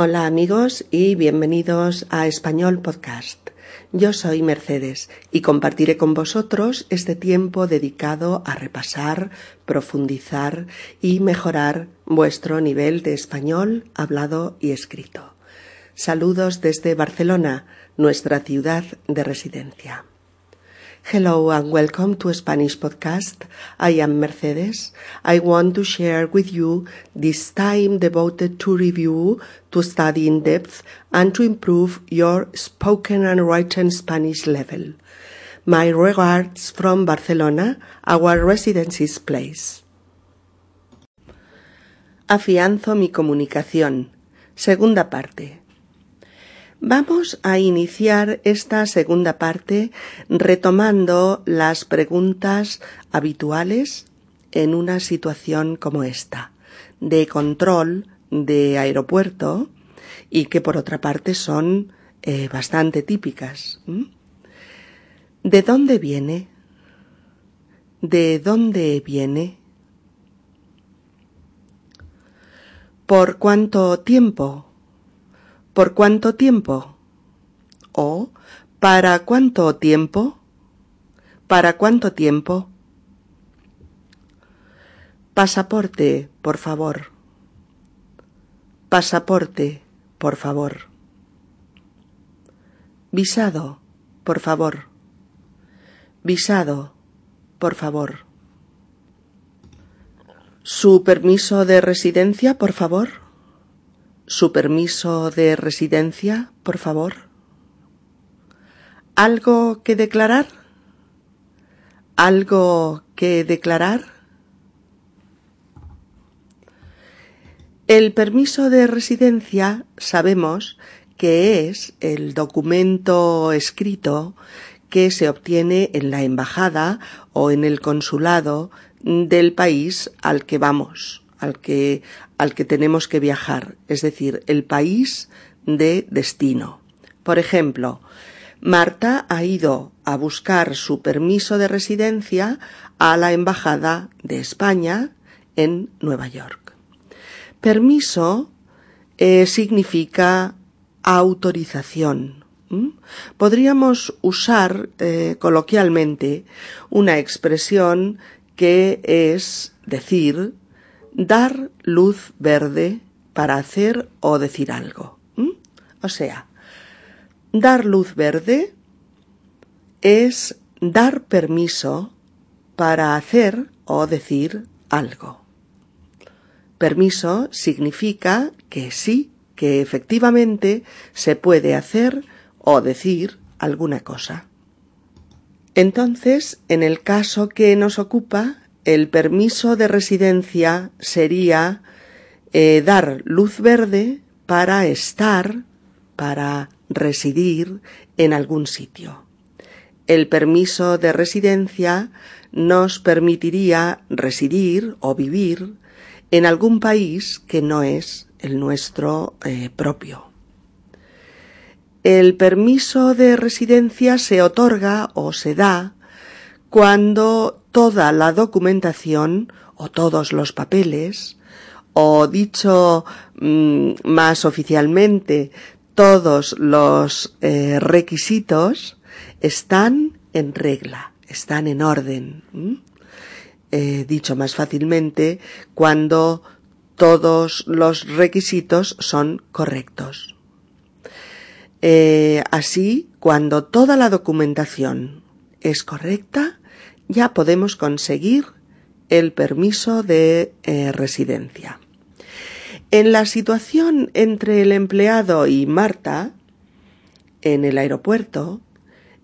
Hola amigos y bienvenidos a Español Podcast. Yo soy Mercedes y compartiré con vosotros este tiempo dedicado a repasar, profundizar y mejorar vuestro nivel de español hablado y escrito. Saludos desde Barcelona, nuestra ciudad de residencia. Hello and welcome to Spanish podcast. I am Mercedes. I want to share with you this time devoted to review, to study in depth, and to improve your spoken and written Spanish level. My regards from Barcelona, our residency's place. Afianzo mi comunicación. Segunda parte. Vamos a iniciar esta segunda parte retomando las preguntas habituales en una situación como esta, de control de aeropuerto y que por otra parte son eh, bastante típicas. ¿De dónde viene? ¿De dónde viene? ¿Por cuánto tiempo? ¿Por cuánto tiempo? ¿O para cuánto tiempo? ¿Para cuánto tiempo? Pasaporte, por favor. Pasaporte, por favor. Visado, por favor. Visado, por favor. ¿Su permiso de residencia, por favor? Su permiso de residencia, por favor? ¿Algo que declarar? ¿Algo que declarar? El permiso de residencia sabemos que es el documento escrito que se obtiene en la embajada o en el consulado del país al que vamos al que, al que tenemos que viajar, es decir, el país de destino. Por ejemplo, Marta ha ido a buscar su permiso de residencia a la Embajada de España en Nueva York. Permiso eh, significa autorización. Podríamos usar eh, coloquialmente una expresión que es decir dar luz verde para hacer o decir algo. O sea, dar luz verde es dar permiso para hacer o decir algo. Permiso significa que sí, que efectivamente se puede hacer o decir alguna cosa. Entonces, en el caso que nos ocupa, el permiso de residencia sería eh, dar luz verde para estar, para residir en algún sitio. El permiso de residencia nos permitiría residir o vivir en algún país que no es el nuestro eh, propio. El permiso de residencia se otorga o se da cuando toda la documentación o todos los papeles o dicho mm, más oficialmente todos los eh, requisitos están en regla, están en orden. Eh, dicho más fácilmente, cuando todos los requisitos son correctos. Eh, así, cuando toda la documentación es correcta, ya podemos conseguir el permiso de eh, residencia. En la situación entre el empleado y Marta, en el aeropuerto,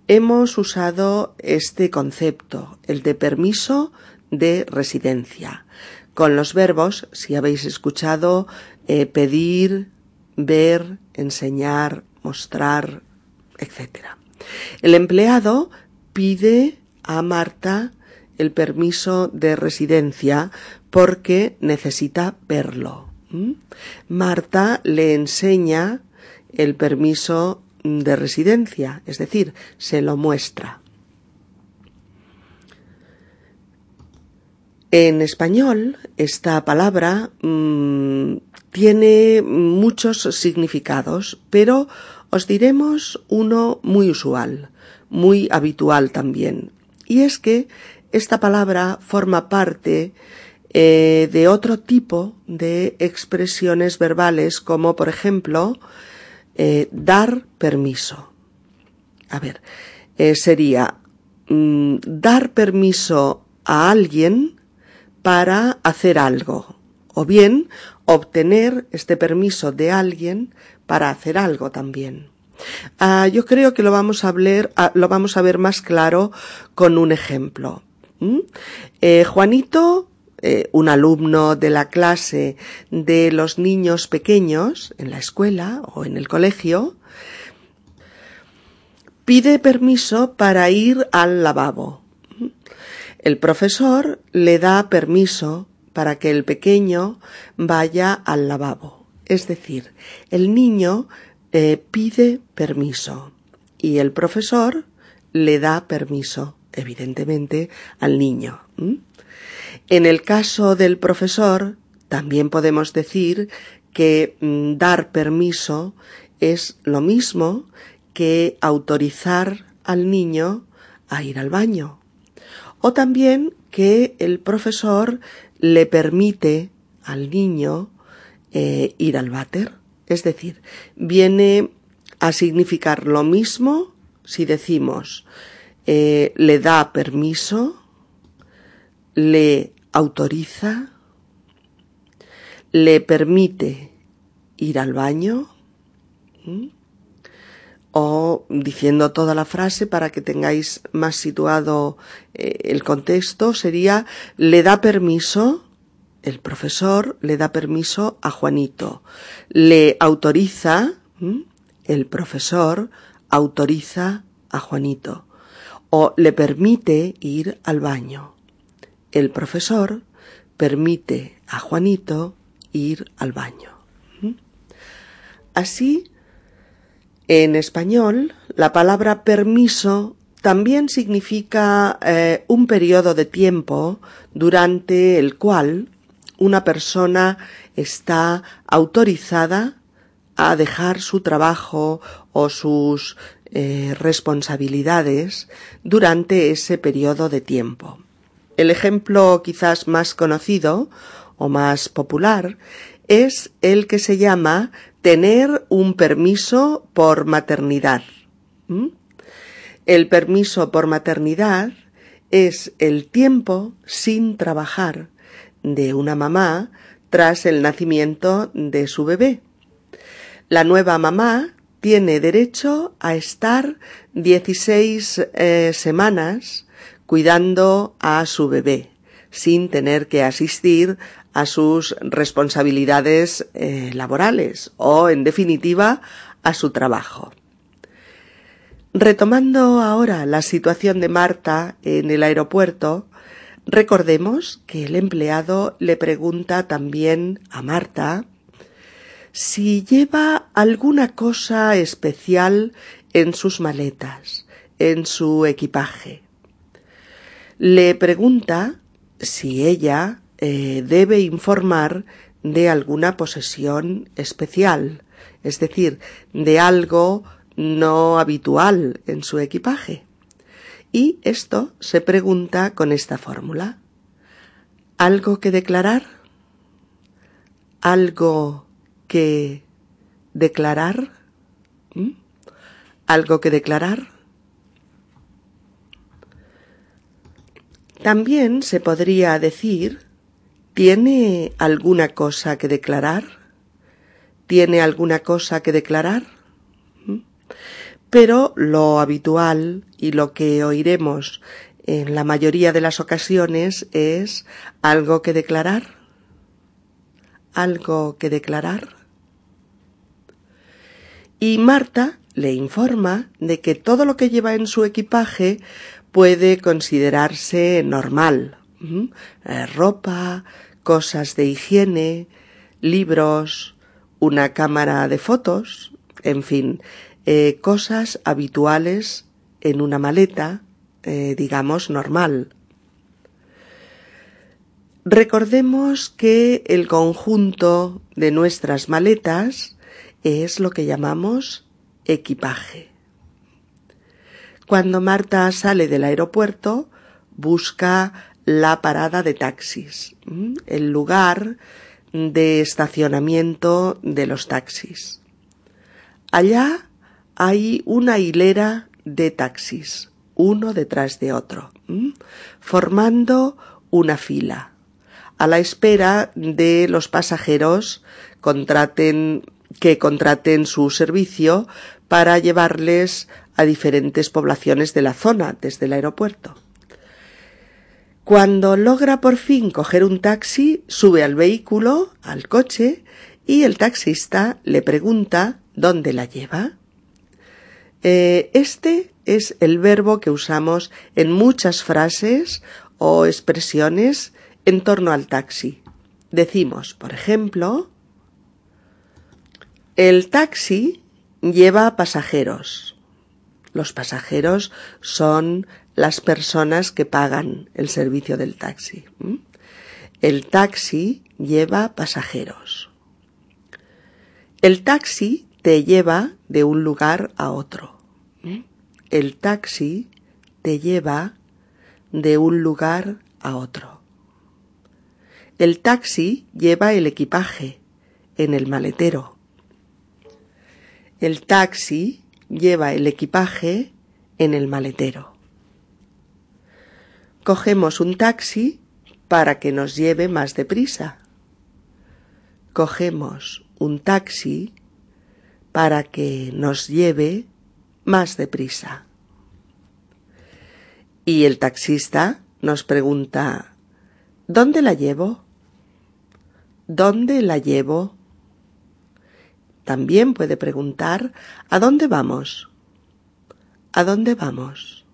hemos usado este concepto, el de permiso de residencia, con los verbos, si habéis escuchado, eh, pedir, ver, enseñar, mostrar, etc. El empleado pide a Marta el permiso de residencia porque necesita verlo. Marta le enseña el permiso de residencia, es decir, se lo muestra. En español, esta palabra mm, tiene muchos significados, pero os diremos uno muy usual, muy habitual también, y es que esta palabra forma parte eh, de otro tipo de expresiones verbales como por ejemplo eh, dar permiso. A ver, eh, sería mm, dar permiso a alguien para hacer algo o bien obtener este permiso de alguien para hacer algo también. Ah, yo creo que lo vamos a ver, ah, lo vamos a ver más claro con un ejemplo. Eh, Juanito, eh, un alumno de la clase de los niños pequeños en la escuela o en el colegio, pide permiso para ir al lavabo. El profesor le da permiso para que el pequeño vaya al lavabo. Es decir, el niño pide permiso y el profesor le da permiso, evidentemente, al niño. En el caso del profesor, también podemos decir que mm, dar permiso es lo mismo que autorizar al niño a ir al baño. O también que el profesor le permite al niño eh, ir al váter. Es decir, viene a significar lo mismo si decimos eh, le da permiso, le autoriza, le permite ir al baño o diciendo toda la frase para que tengáis más situado eh, el contexto sería le da permiso el profesor le da permiso a Juanito. Le autoriza el profesor autoriza a Juanito. O le permite ir al baño. El profesor permite a Juanito ir al baño así en español, la palabra permiso también significa eh, un periodo de tiempo durante el cual una persona está autorizada a dejar su trabajo o sus eh, responsabilidades durante ese periodo de tiempo. El ejemplo quizás más conocido o más popular es el que se llama tener un permiso por maternidad. El permiso por maternidad es el tiempo sin trabajar de una mamá tras el nacimiento de su bebé. La nueva mamá tiene derecho a estar 16 eh, semanas cuidando a su bebé sin tener que asistir a sus responsabilidades eh, laborales o, en definitiva, a su trabajo. Retomando ahora la situación de Marta en el aeropuerto, recordemos que el empleado le pregunta también a Marta si lleva alguna cosa especial en sus maletas, en su equipaje. Le pregunta si ella eh, debe informar de alguna posesión especial, es decir, de algo no habitual en su equipaje. Y esto se pregunta con esta fórmula. ¿Algo que declarar? ¿Algo que declarar? ¿Mm? ¿Algo que declarar? También se podría decir ¿Tiene alguna cosa que declarar? ¿Tiene alguna cosa que declarar? ¿Mm? Pero lo habitual y lo que oiremos en la mayoría de las ocasiones es algo que declarar. Algo que declarar. Y Marta le informa de que todo lo que lleva en su equipaje puede considerarse normal. Eh, ropa, cosas de higiene, libros, una cámara de fotos, en fin, eh, cosas habituales en una maleta, eh, digamos, normal. Recordemos que el conjunto de nuestras maletas es lo que llamamos equipaje. Cuando Marta sale del aeropuerto, busca la parada de taxis, el lugar de estacionamiento de los taxis. Allá hay una hilera de taxis, uno detrás de otro, formando una fila, a la espera de los pasajeros que contraten su servicio para llevarles a diferentes poblaciones de la zona desde el aeropuerto. Cuando logra por fin coger un taxi, sube al vehículo, al coche, y el taxista le pregunta dónde la lleva. Eh, este es el verbo que usamos en muchas frases o expresiones en torno al taxi. Decimos, por ejemplo, el taxi lleva pasajeros. Los pasajeros son las personas que pagan el servicio del taxi. El taxi lleva pasajeros. El taxi te lleva de un lugar a otro. El taxi te lleva de un lugar a otro. El taxi lleva el equipaje en el maletero. El taxi lleva el equipaje en el maletero. Cogemos un taxi para que nos lleve más deprisa. Cogemos un taxi para que nos lleve más deprisa. Y el taxista nos pregunta ¿Dónde la llevo? ¿Dónde la llevo? También puede preguntar ¿A dónde vamos? ¿A dónde vamos?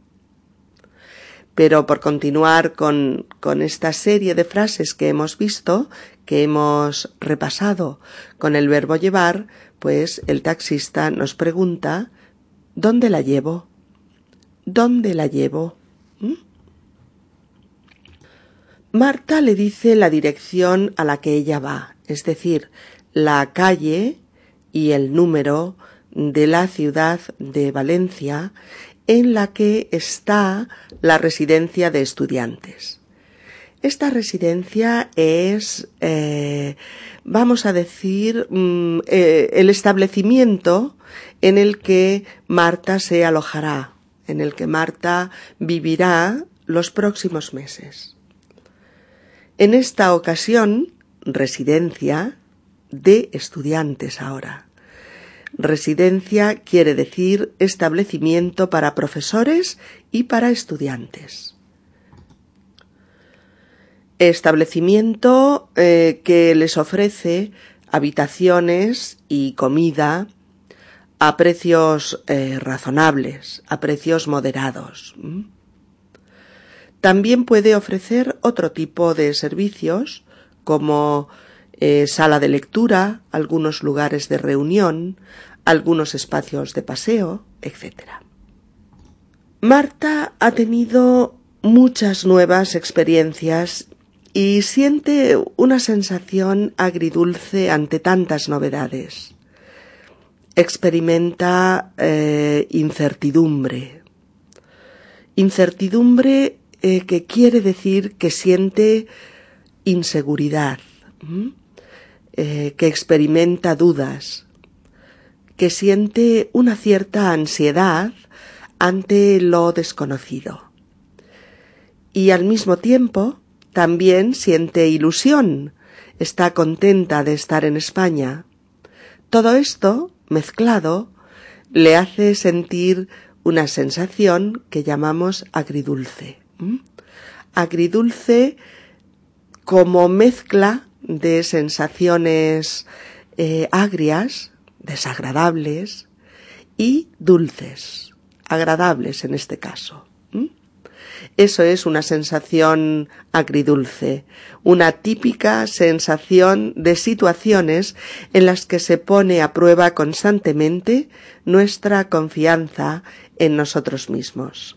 Pero por continuar con, con esta serie de frases que hemos visto, que hemos repasado con el verbo llevar, pues el taxista nos pregunta ¿Dónde la llevo? ¿Dónde la llevo? ¿Mm? Marta le dice la dirección a la que ella va, es decir, la calle y el número de la ciudad de Valencia en la que está la residencia de estudiantes. Esta residencia es, eh, vamos a decir, mm, eh, el establecimiento en el que Marta se alojará, en el que Marta vivirá los próximos meses. En esta ocasión, residencia de estudiantes ahora. Residencia quiere decir establecimiento para profesores y para estudiantes. Establecimiento eh, que les ofrece habitaciones y comida a precios eh, razonables, a precios moderados. También puede ofrecer otro tipo de servicios como eh, sala de lectura, algunos lugares de reunión, algunos espacios de paseo, etc. Marta ha tenido muchas nuevas experiencias y siente una sensación agridulce ante tantas novedades. Experimenta eh, incertidumbre. Incertidumbre eh, que quiere decir que siente inseguridad. Eh, que experimenta dudas, que siente una cierta ansiedad ante lo desconocido. Y al mismo tiempo también siente ilusión, está contenta de estar en España. Todo esto, mezclado, le hace sentir una sensación que llamamos agridulce. Agridulce como mezcla de sensaciones eh, agrias, desagradables y dulces, agradables en este caso. Eso es una sensación agridulce, una típica sensación de situaciones en las que se pone a prueba constantemente nuestra confianza en nosotros mismos.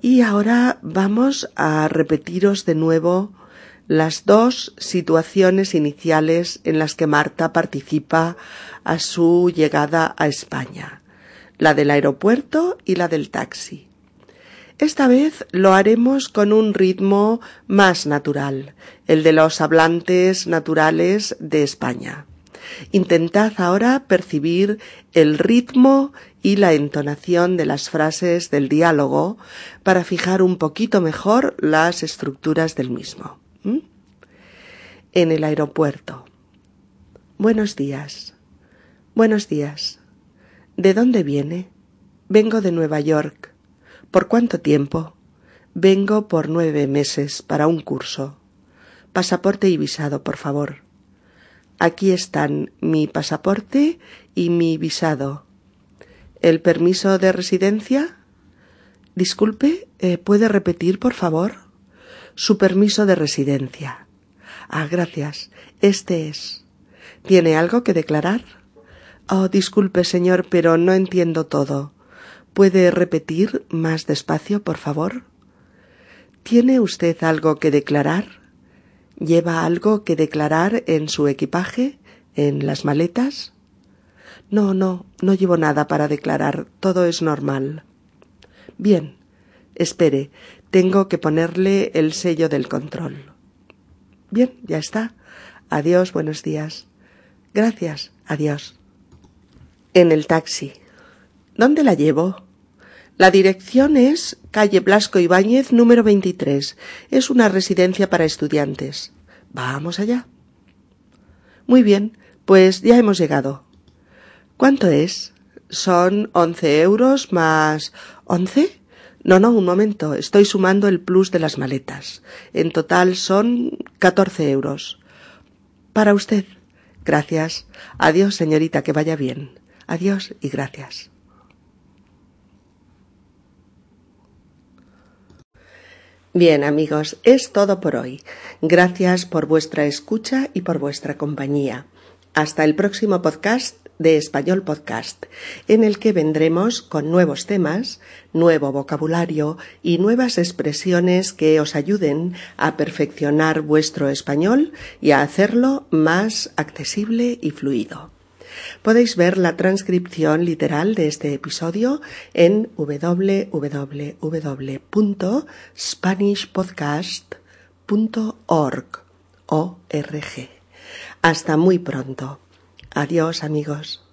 Y ahora vamos a repetiros de nuevo las dos situaciones iniciales en las que Marta participa a su llegada a España, la del aeropuerto y la del taxi. Esta vez lo haremos con un ritmo más natural, el de los hablantes naturales de España. Intentad ahora percibir el ritmo y la entonación de las frases del diálogo para fijar un poquito mejor las estructuras del mismo. En el aeropuerto. Buenos días. Buenos días. ¿De dónde viene? Vengo de Nueva York. ¿Por cuánto tiempo? Vengo por nueve meses para un curso. Pasaporte y visado, por favor. Aquí están mi pasaporte y mi visado. ¿El permiso de residencia? Disculpe, eh, ¿puede repetir, por favor? Su permiso de residencia. Ah, gracias. Este es. ¿Tiene algo que declarar? Oh, disculpe, señor, pero no entiendo todo. ¿Puede repetir más despacio, por favor? ¿Tiene usted algo que declarar? ¿Lleva algo que declarar en su equipaje, en las maletas? No, no, no llevo nada para declarar. Todo es normal. Bien. Espere, tengo que ponerle el sello del control. Bien, ya está. Adiós, buenos días. Gracias, adiós. En el taxi. ¿Dónde la llevo? La dirección es calle Blasco Ibáñez número 23. Es una residencia para estudiantes. Vamos allá. Muy bien, pues ya hemos llegado. ¿Cuánto es? Son once euros más. ¿Once? No, no, un momento. Estoy sumando el plus de las maletas. En total son catorce euros. Para usted. Gracias. Adiós, señorita, que vaya bien. Adiós y gracias. Bien amigos, es todo por hoy. Gracias por vuestra escucha y por vuestra compañía. Hasta el próximo podcast de Español Podcast, en el que vendremos con nuevos temas, nuevo vocabulario y nuevas expresiones que os ayuden a perfeccionar vuestro español y a hacerlo más accesible y fluido. Podéis ver la transcripción literal de este episodio en www.spanishpodcast.org. Hasta muy pronto. Adiós amigos.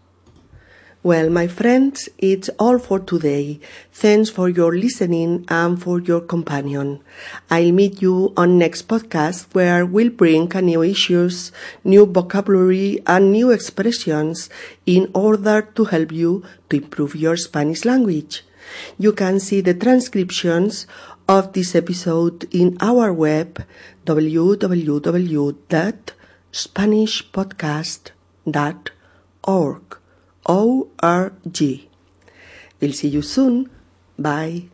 Well, my friends, it's all for today. Thanks for your listening and for your companion. I'll meet you on next podcast where we'll bring new issues, new vocabulary and new expressions in order to help you to improve your Spanish language. You can see the transcriptions of this episode in our web www.spanishpodcast.org. O-R-G. We'll see you soon. Bye.